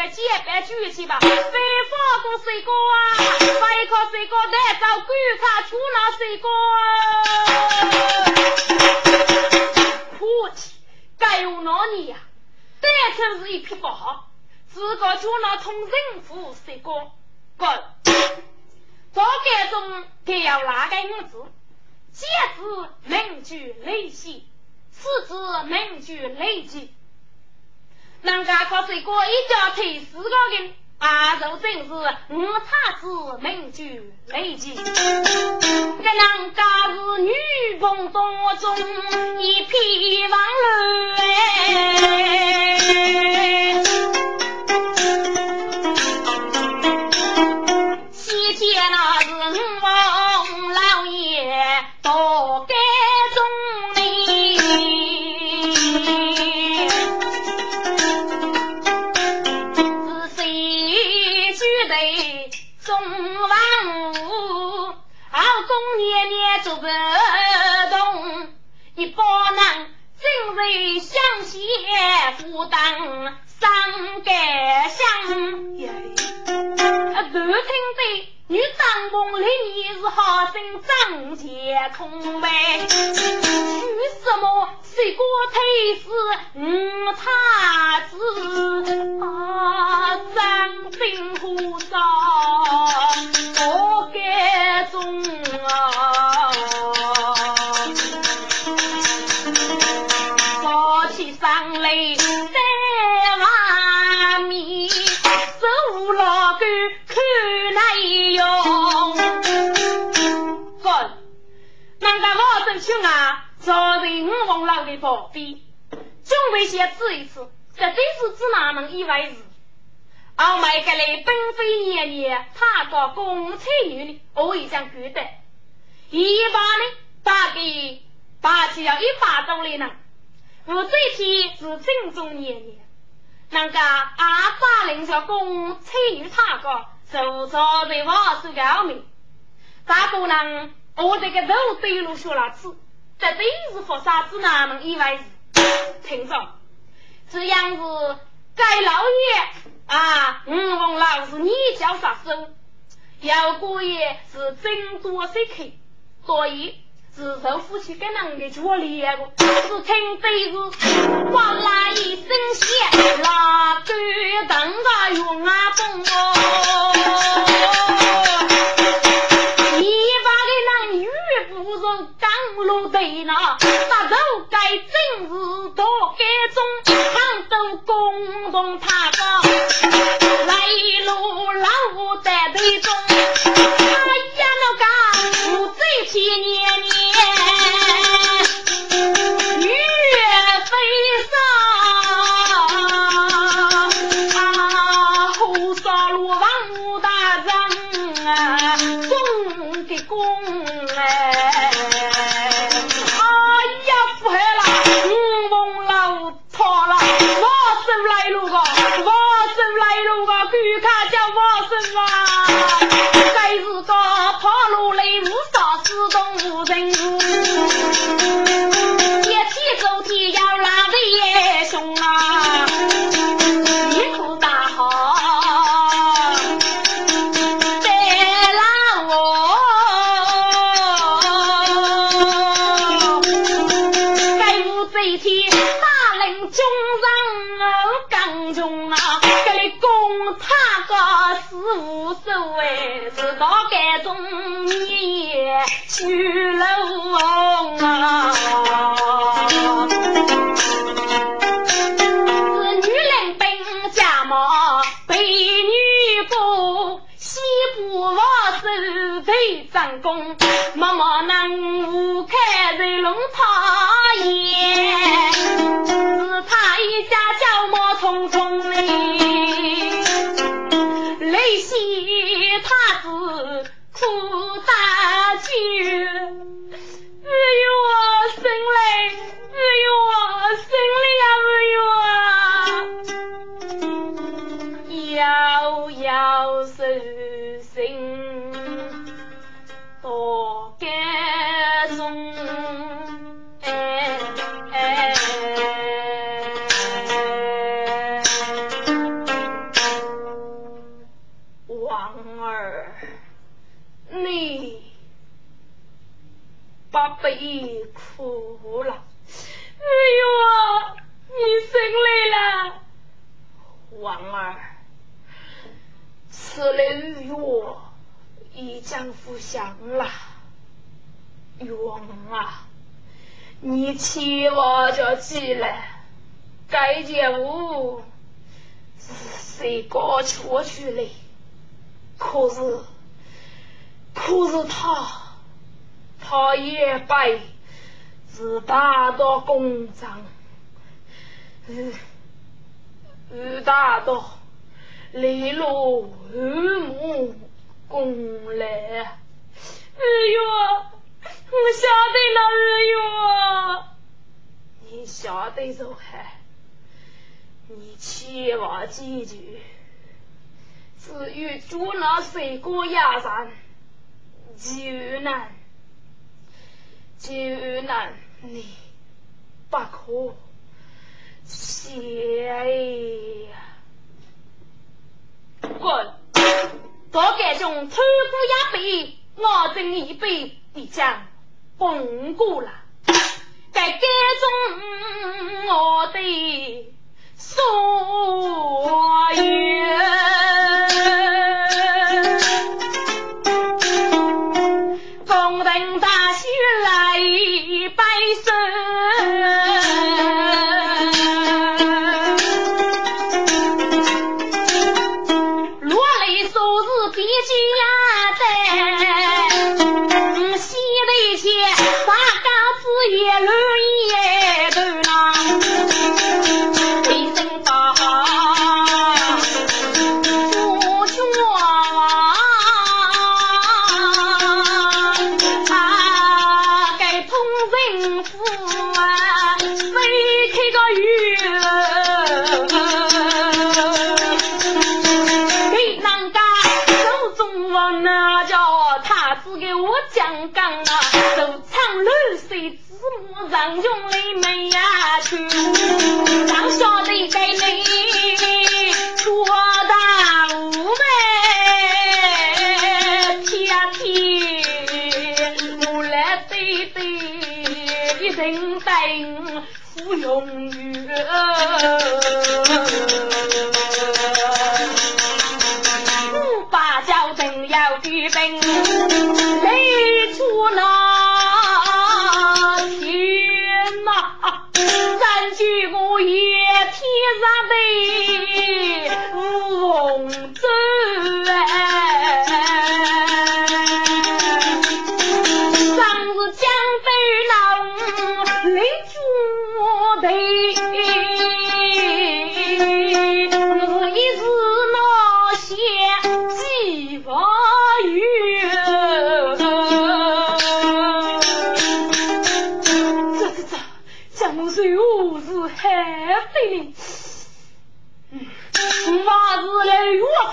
个结拜举起吧，谁发过水果啊？发一颗水果来找观察出那水果啊？破，该用哪里呀？单身是一匹不好，自个出那通人府水果，滚！早该中该要哪个女子？借子名句雷气，此子名句雷气。人家可是过一家腿四个人，八如今是五彩子名句美句。这人家是女凤当中一匹王儿哎。中房屋，老公年年做不动，一包人真为乡亲负当，上街乡，啊，听的。女当工嘞，你是好生挣钱空呗？为什么谁过推死五太子？啊，张金花遭恶解中啊！早起上来在外面，十五老哥看。用。干，俺家老祖兄啊，作为五王老的宝贝，准备先吃一次，实在是只哪能意外事。俺买个来本妃娘娘，他到公车女呢，我已经觉得，一般呢，大概大起要一百多里呢。我这天是正宗娘娘，那个阿爸领着公车女他讲。走早的话是高明，大不能，我这个都对路说了次，绝对是佛山子哪能意外是？听着，这样子该老爷啊，吴、嗯、王老是你叫啥声？要过爷是真多谁去？所以。自首夫妻跟啷个就我两个，是听真是，哗啦一声响，那都等个月阿公哦。一把个那女骨头刚落在那，杀人该真是多该中，杭州共同他加，来陆老五带队中，哎呀那个。岁岁年年。去了啊。是女人本家嘛，被女过，西部王手陪长工，默默能无开在龙他也，把背哭了。哎呦，你生来了，王儿，此来与我已将赴乡了。王啊，你千万叫记来，该件物是谁搞出去了？可是，可是他。他也拜是大道公章，是是大道雷落二目公来。日月，我晓得了，日月，你晓得就好，你千万记住，至于捉那水果压山，就难。就难你不可写呀！滚！大概中穿过一杯，我正一杯的将崩过了，该该中我的所有，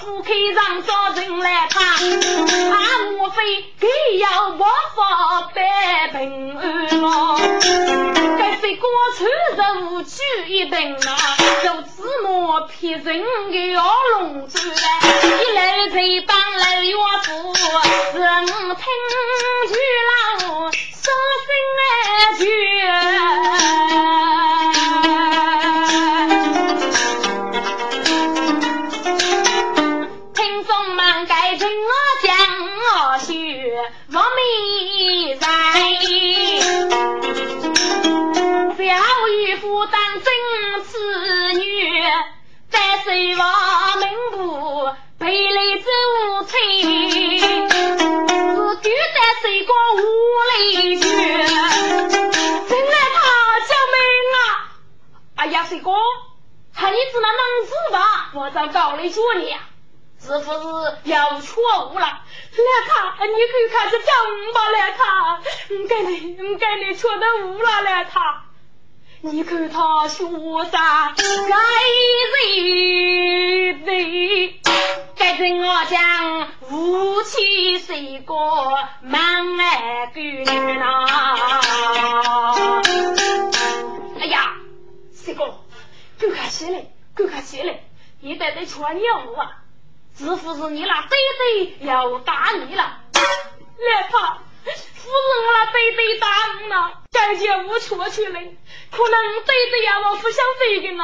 我是海飞灵。嗯，我是来我府开上招人来看，他无非给要王法摆平安咯。该是过穿着无惧一等啊，就芝麻撇人的要龙珠嘞，一来才当来岳父，人听去了，伤心来当真子女，在水王门部背来走翠，是狗在水过无泪去。进来他小妹啊！哎呀，水哥，看你只能能死吧？我找高了说你，是不是有错误了？来他，你可以开始讲吧，来他，唔该你，唔该你错的误了，来他。你看他学啥？该人的，该人我讲夫妻是个蛮爱狗女呐。哎呀，四哥，赶快起来，赶快起来！你得得穿牛啊！是不是你那爹爹要打你了？来吧。夫人，我那弟弟打我了，感觉无错去了，可能弟弟呀，我不想飞的呢。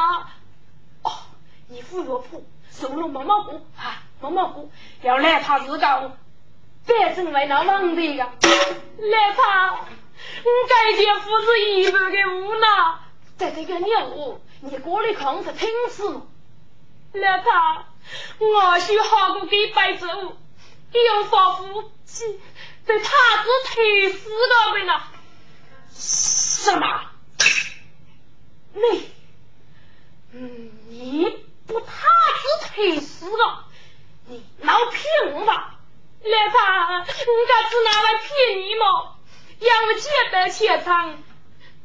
哦，你扶我婆收了毛毛姑啊，毛毛姑要来他自个，别成为那问题个。来他，我感觉夫人一般的无奈，在这个牛，你过来看是挺死吗？来他，我需好过给白走，有法夫妻。这他子推死个人啊！什么？你，嗯，你不他子推死了？你老骗我吧？来吧，我家只拿来骗你嘛？杨姐的钱仓，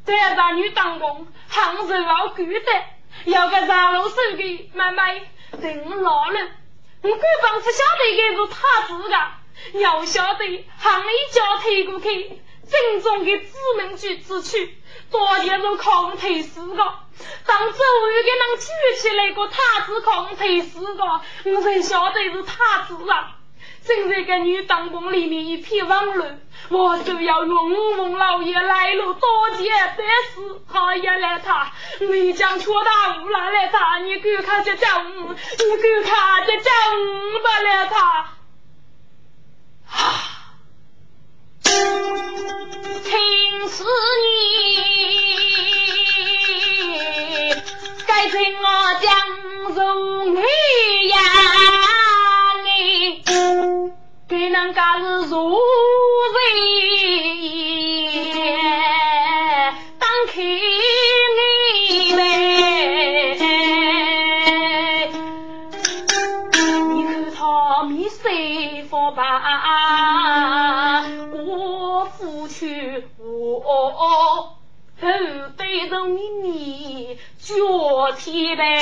在男女当中，杭州老贵的，要个上路手的买卖，等老了，我根本不晓得该是他子的。要晓得，行一脚推过去，正宗的知名句子曲，多年都抗推死个。当周瑜给人举起来个塔子抗推死个，我才晓得是塔子啊！正在个女当宫里面一片混乱，我就要用五凤老爷来了，多见得是他也来他，你将错大误了来他，你给看这叫五，你给看这叫五的来他。啊！听是你，该听我讲如你呀，你给人家是如人脚踢呗！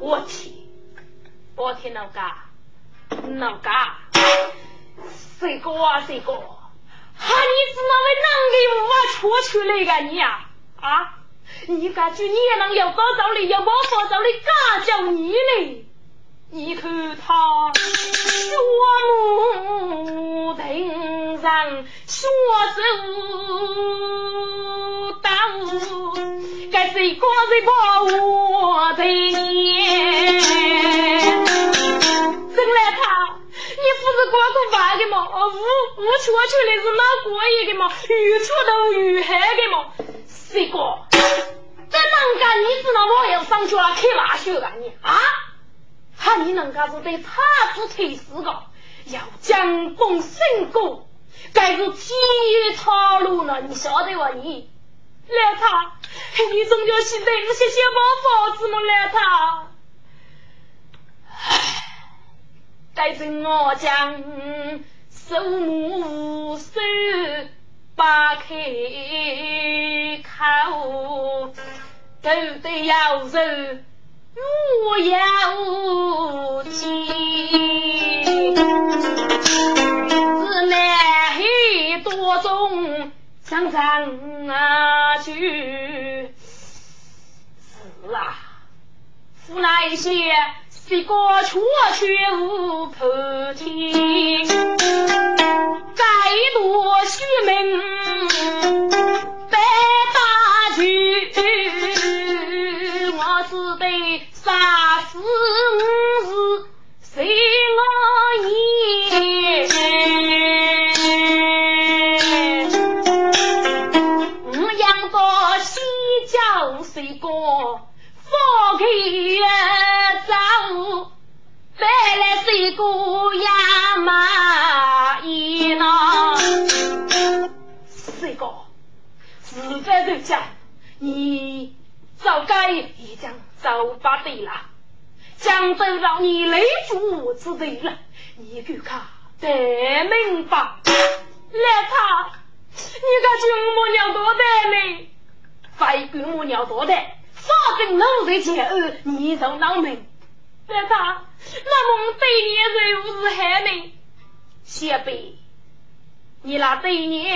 我去，我去老嘎，老嘎，谁个啊谁个？哈你是那位男的我出出来个你呀？啊，你感觉你也能有多少哩？有我多少哩？嘎叫你嘞？你看他学木藤上学走道，该谁光谁把我的念？真来他，你不是光顾饭的吗？无无处出来是哪过夜的吗？遇处都遇害的吗？谁个？这能干？你知道我要上学了，开玩笑啊你啊？哈！你能家是对他子推死个，要将功升过，该是天雨草路呢？你晓得哇？你来他，你终究是等些些包房子么？来他，唉，该是我将手目手把开口，都得要受。无言无尽，是南海多种相长啊去。是啊，是那一些谁个错却无破天，再多虚名江州让你累主之地了，你给看得明白。来他，你个军母娘多大呢？非军母娘多大，反正奴才前儿你就能明。来他，那么对你又是害你，先辈，你那对你，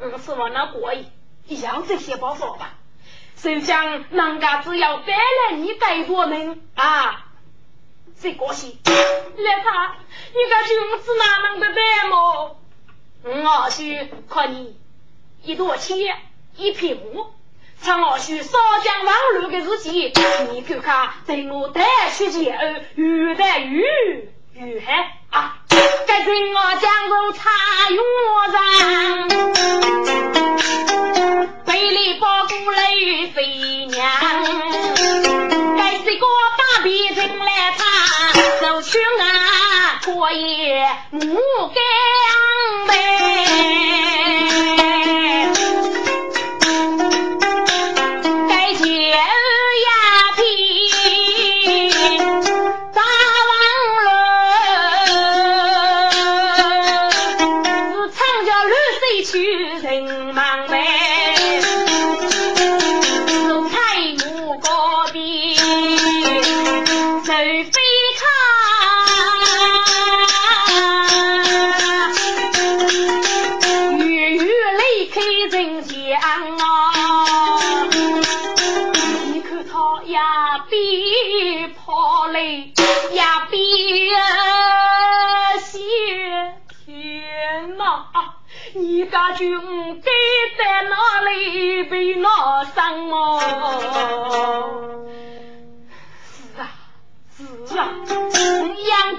嗯，是往那过意，样这些包袱吧。就想人家只要带来你带多门啊，这个是来他，你个君子哪能的带么？我需看你一朵钱一匹木，趁我需少将网络的日记，你看看对我带去前儿越带越越害啊！该听我讲入茶园上。北里包谷雷飞娘，该是个大皮人来他君啊，可以木干呗。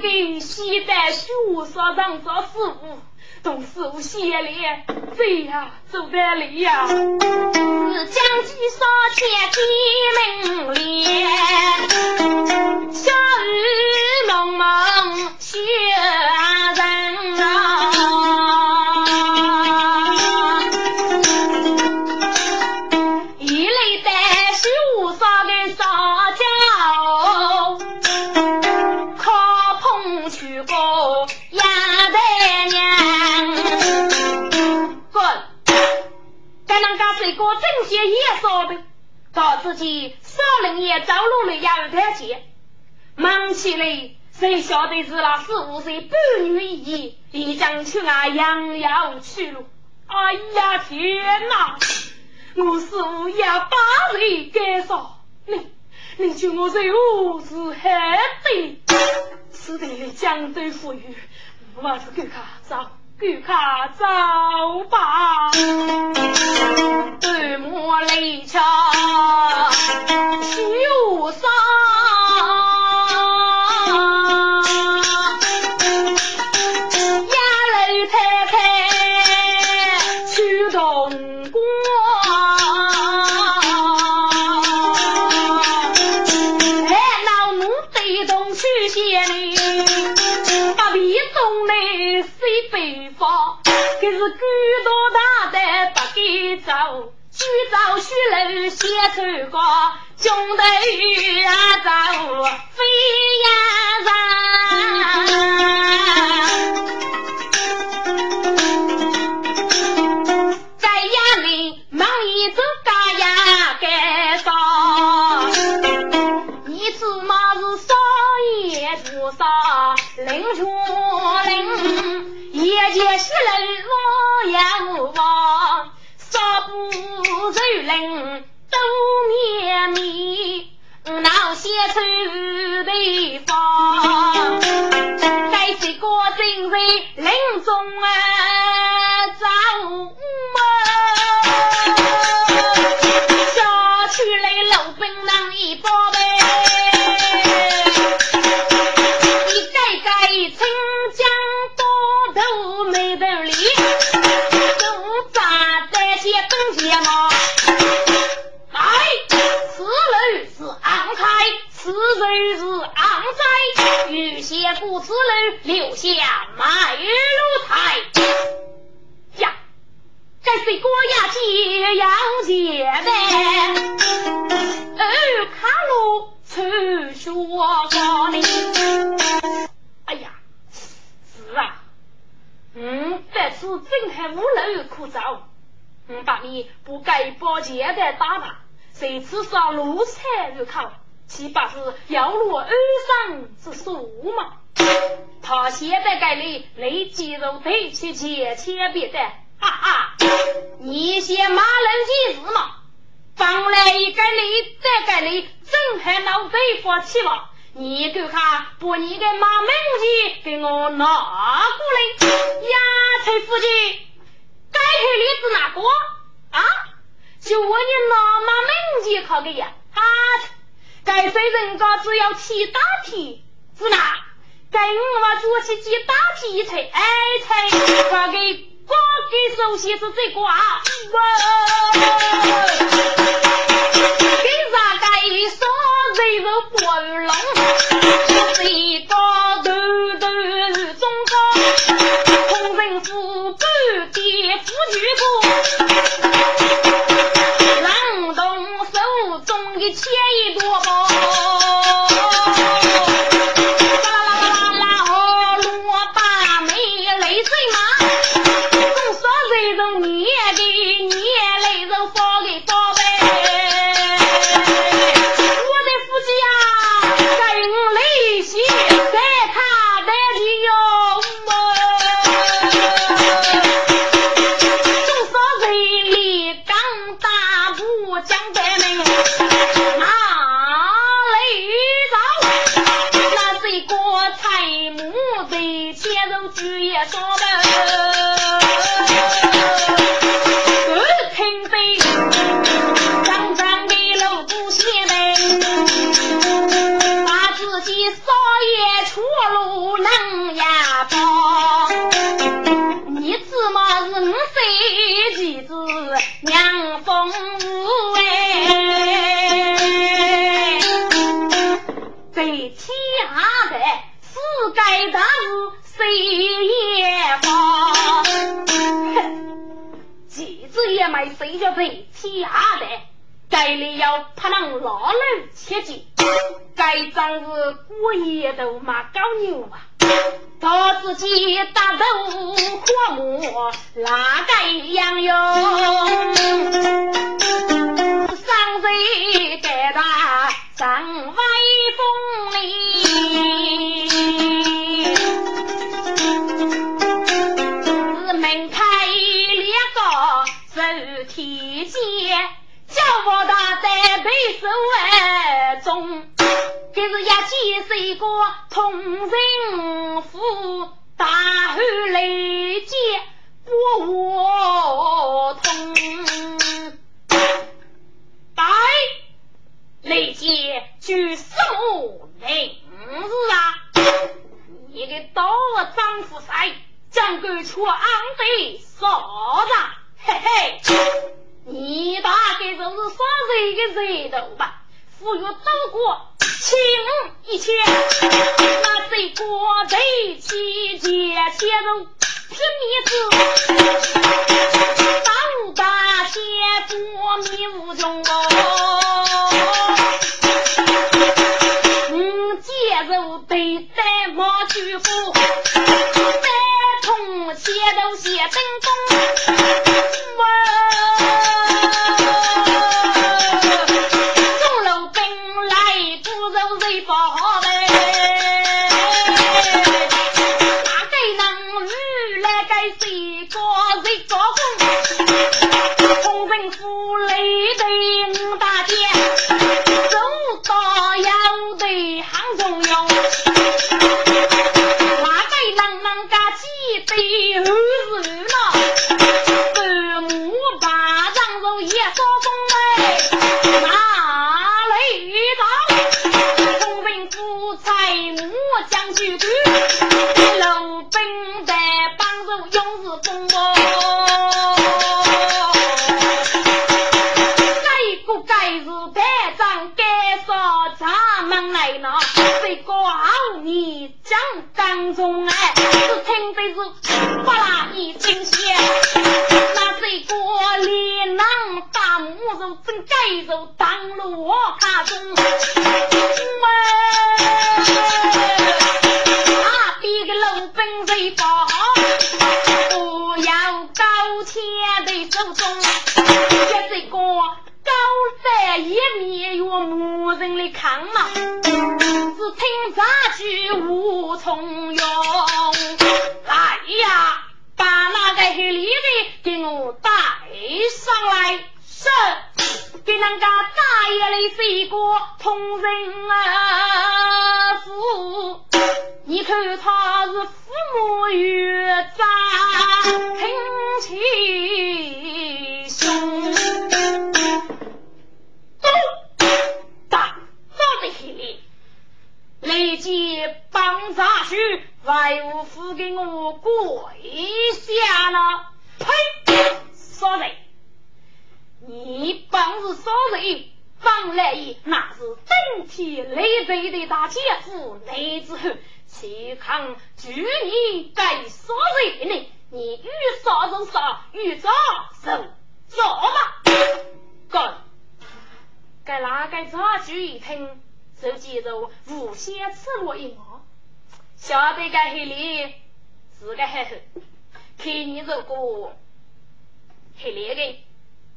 给西在学上上做师傅，同师傅先来，这呀走得来呀，是将计少钱几门练，小雨蒙蒙学人啊。正些也少的，到自己少林也走路了也有点钱，忙起来谁晓得是那四五岁半女一已经去啊养要去了。哎呀天哪！我师傅也把人给少，你你叫我是何是害的？此地江州富裕，我是给他找。赶快走吧，断木雷桥修上。是孤多大的不给走，举着雪楼先穿过，中头呀走飞呀闹些愁对方，该是个正在林中啊些故此楼留下卖路台呀，这是国呀接要接的，二卡路出说话哩。哎呀，是啊，嗯，这次真还无路可走，嗯，把你不该包钱的打扮，这次上路才入口，岂不是要落二上之数吗？他现在给你累肌肉腿去切千别的，哈哈！你先马人几日嘛？放来一个你，再给你，正还脑袋发起嘛？你给看，把你的马名字给我拿过来。呀，陈夫人，该黑例子哪个啊？就问你拿马名字考的呀？啊，该谁人家只要起大题，是哪？该我做起几大题材，哎，才发给发给首席是这个啊，切记，该仗是过夜都马高牛啊！他自己打头火木，哪该样哟？上贼该打张威风哩，是门开两个。受天劫，叫我大在背手而中，这是一见是个同人妇，大汉雷劫不我通。哎，雷劫举什么名字啊？你个大丈夫谁？将敢出昂飞啥子？嘿嘿，你大概就是杀人的人头吧？富裕多过轻一千，那这国贼七劫千肉拼命子，当大天国民无穷谁个谁做工？看嘛，只听杂句无从用。来呀，把那个黑里的给我带上来，是给那个大爷的是一个同人啊父，你看他是父母与长亲戚兄。早的黑里，立即帮杂去外务府给我跪下了。呸！说人，你帮是说人，帮来也那是顶天立地的大姐夫，来之后岂抗据你该说人呢？你欲杀人杀，欲杀就杀吧。干！该哪个杂句一听，就记着无限赤裸一毛，晓得该黑里是个黑黑，看你这个黑脸的，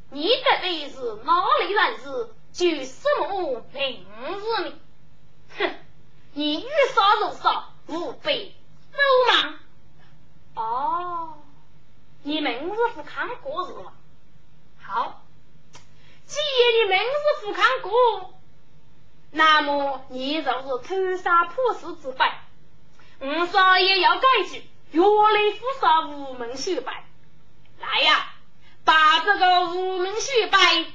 你到底是哪里人士，就什么名字呢？哼，你欲杀就杀，无被走吗？哦，你名字不看过是吧？好。既然你名字富康过，那么你就是偷杀破事之辈。五少爷要改句，岳雷富杀无门秀白。来呀，把这个无门秀白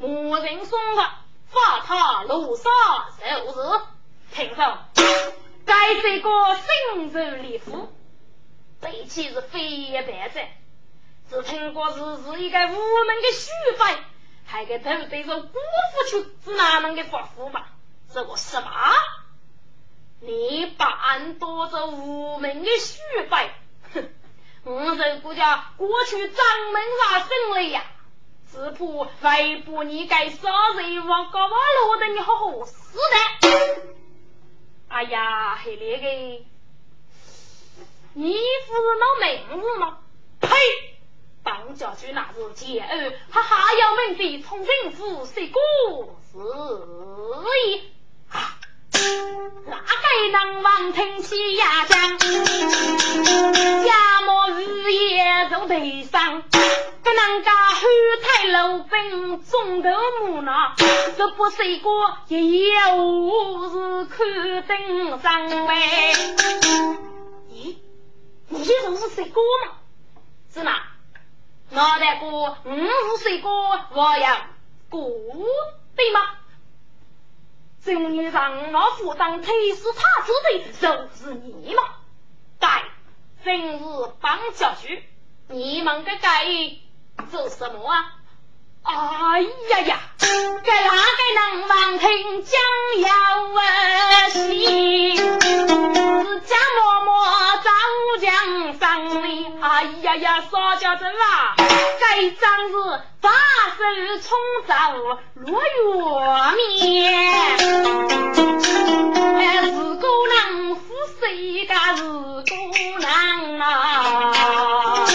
魔人送了，发他路上受日。听说该这个新州礼服，背起是非白者，只听过是是一个无门的秀白。还给头对着姑父去是哪门的发福嘛？这个什么？你把俺多着无名的虚白，哼！我这国家过去掌门上生了呀，只怕外婆你该杀人往高瓦路的你好好死的。哎呀，黑那个，你不是闹名字吗？呸！当家去那是奸儿，他还要问的从政府谁过是也啊？哪个能望听起呀讲？家莫日夜做悲伤，不能家后台楼兵中头木呢？这不是一个一夜无日看灯上呗？咦，你这是谁过吗？是哪？脑袋哥，五十岁哥，我要过对吗？今日让我负当推死他之罪，就是你们。该，今日帮教去，你们该该做什么啊？哎呀呀，该哪个能望听将要戏？自家默默早将上里，哎呀呀，少家子啊，该张是把手冲走落月面，哎，是个能夫谁家是个能啊？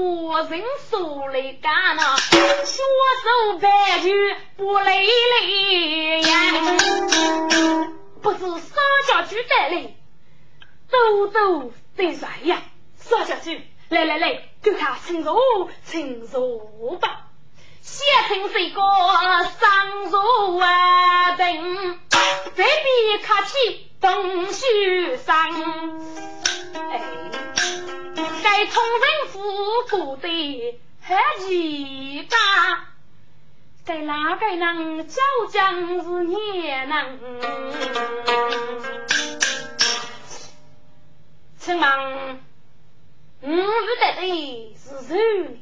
去把李莫不人手来干呐，学手白驹不累累呀，不知少家驹带来，兜兜得谁呀？少家驹，来来来，给他请坐，请坐吧。先听谁个上座啊？等这边客气东须上，哎，该同人府过得还奇葩，该哪个能叫将是也能？请问，我遇得的是谁？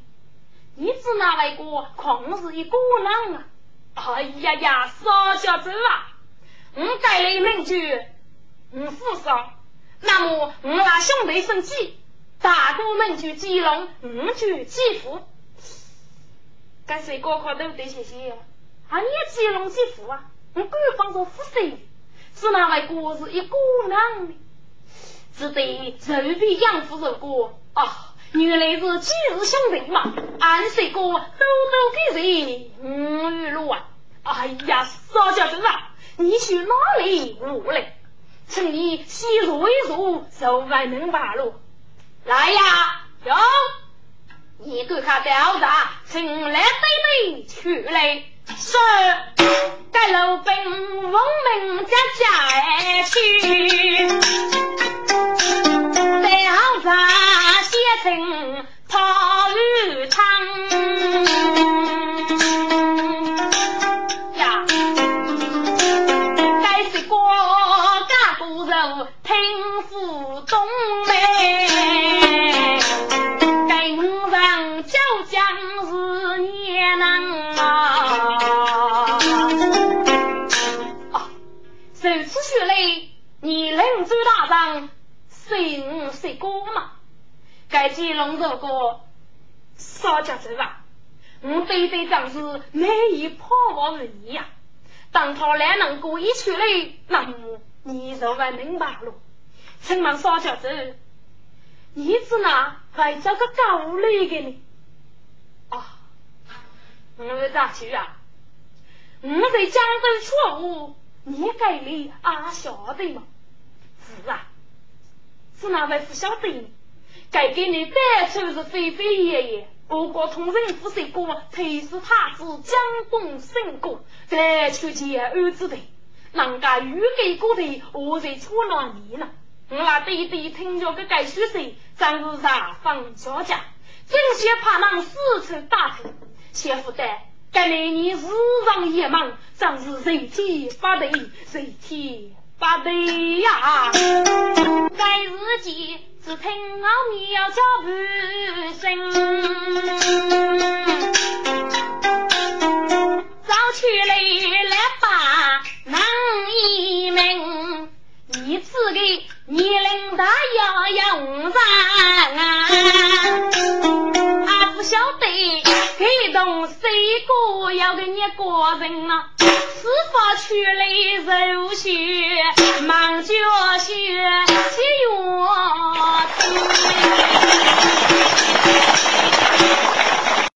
你只那位个空是一个人啊！哎呀呀，少小子啊！我改了一名句，我负伤，那么我拉兄弟生气，大哥们就基隆，我就基福。该谁高考都得谢谢啊！你也基隆基福啊？我官方说负谁？是那位哥是一个人的，只得肉皮养父肉过啊！原来是几日兄弟嘛，俺三哥兜兜给谁五玉路啊！哎呀，少家子啊，你去哪里我来？请你细数一坐，就万能八路。来呀，有，你给他吊着，请来对对去来。是，该老兵闻名家家去，该记龙舟歌，少家走吧。我对对仗是每一破瓦而已呀。当他来能过一出来，那么你就会明白了。请问少家走，你是哪会找个高来的呢？啊，我咋去啊？我在江州错误，你该里啊晓得吗？是啊，是哪位不晓得呢？该给你带出是飞飞爷爷，不过从人府谁过，推是太子江东升过，再去见儿子的，人家预给过的，我在错哪里呢？我那弟弟听着个该书生，真是上方小家，真些怕能四处打听，先夫的，该来你日上夜忙，真是人体不对，人体不对呀，该日记。只听我喵叫半声，早起来来把门一名，你自个年龄大要要五啊，晓得这东西个要给你个人呐。是否去来肉血，忙叫血起药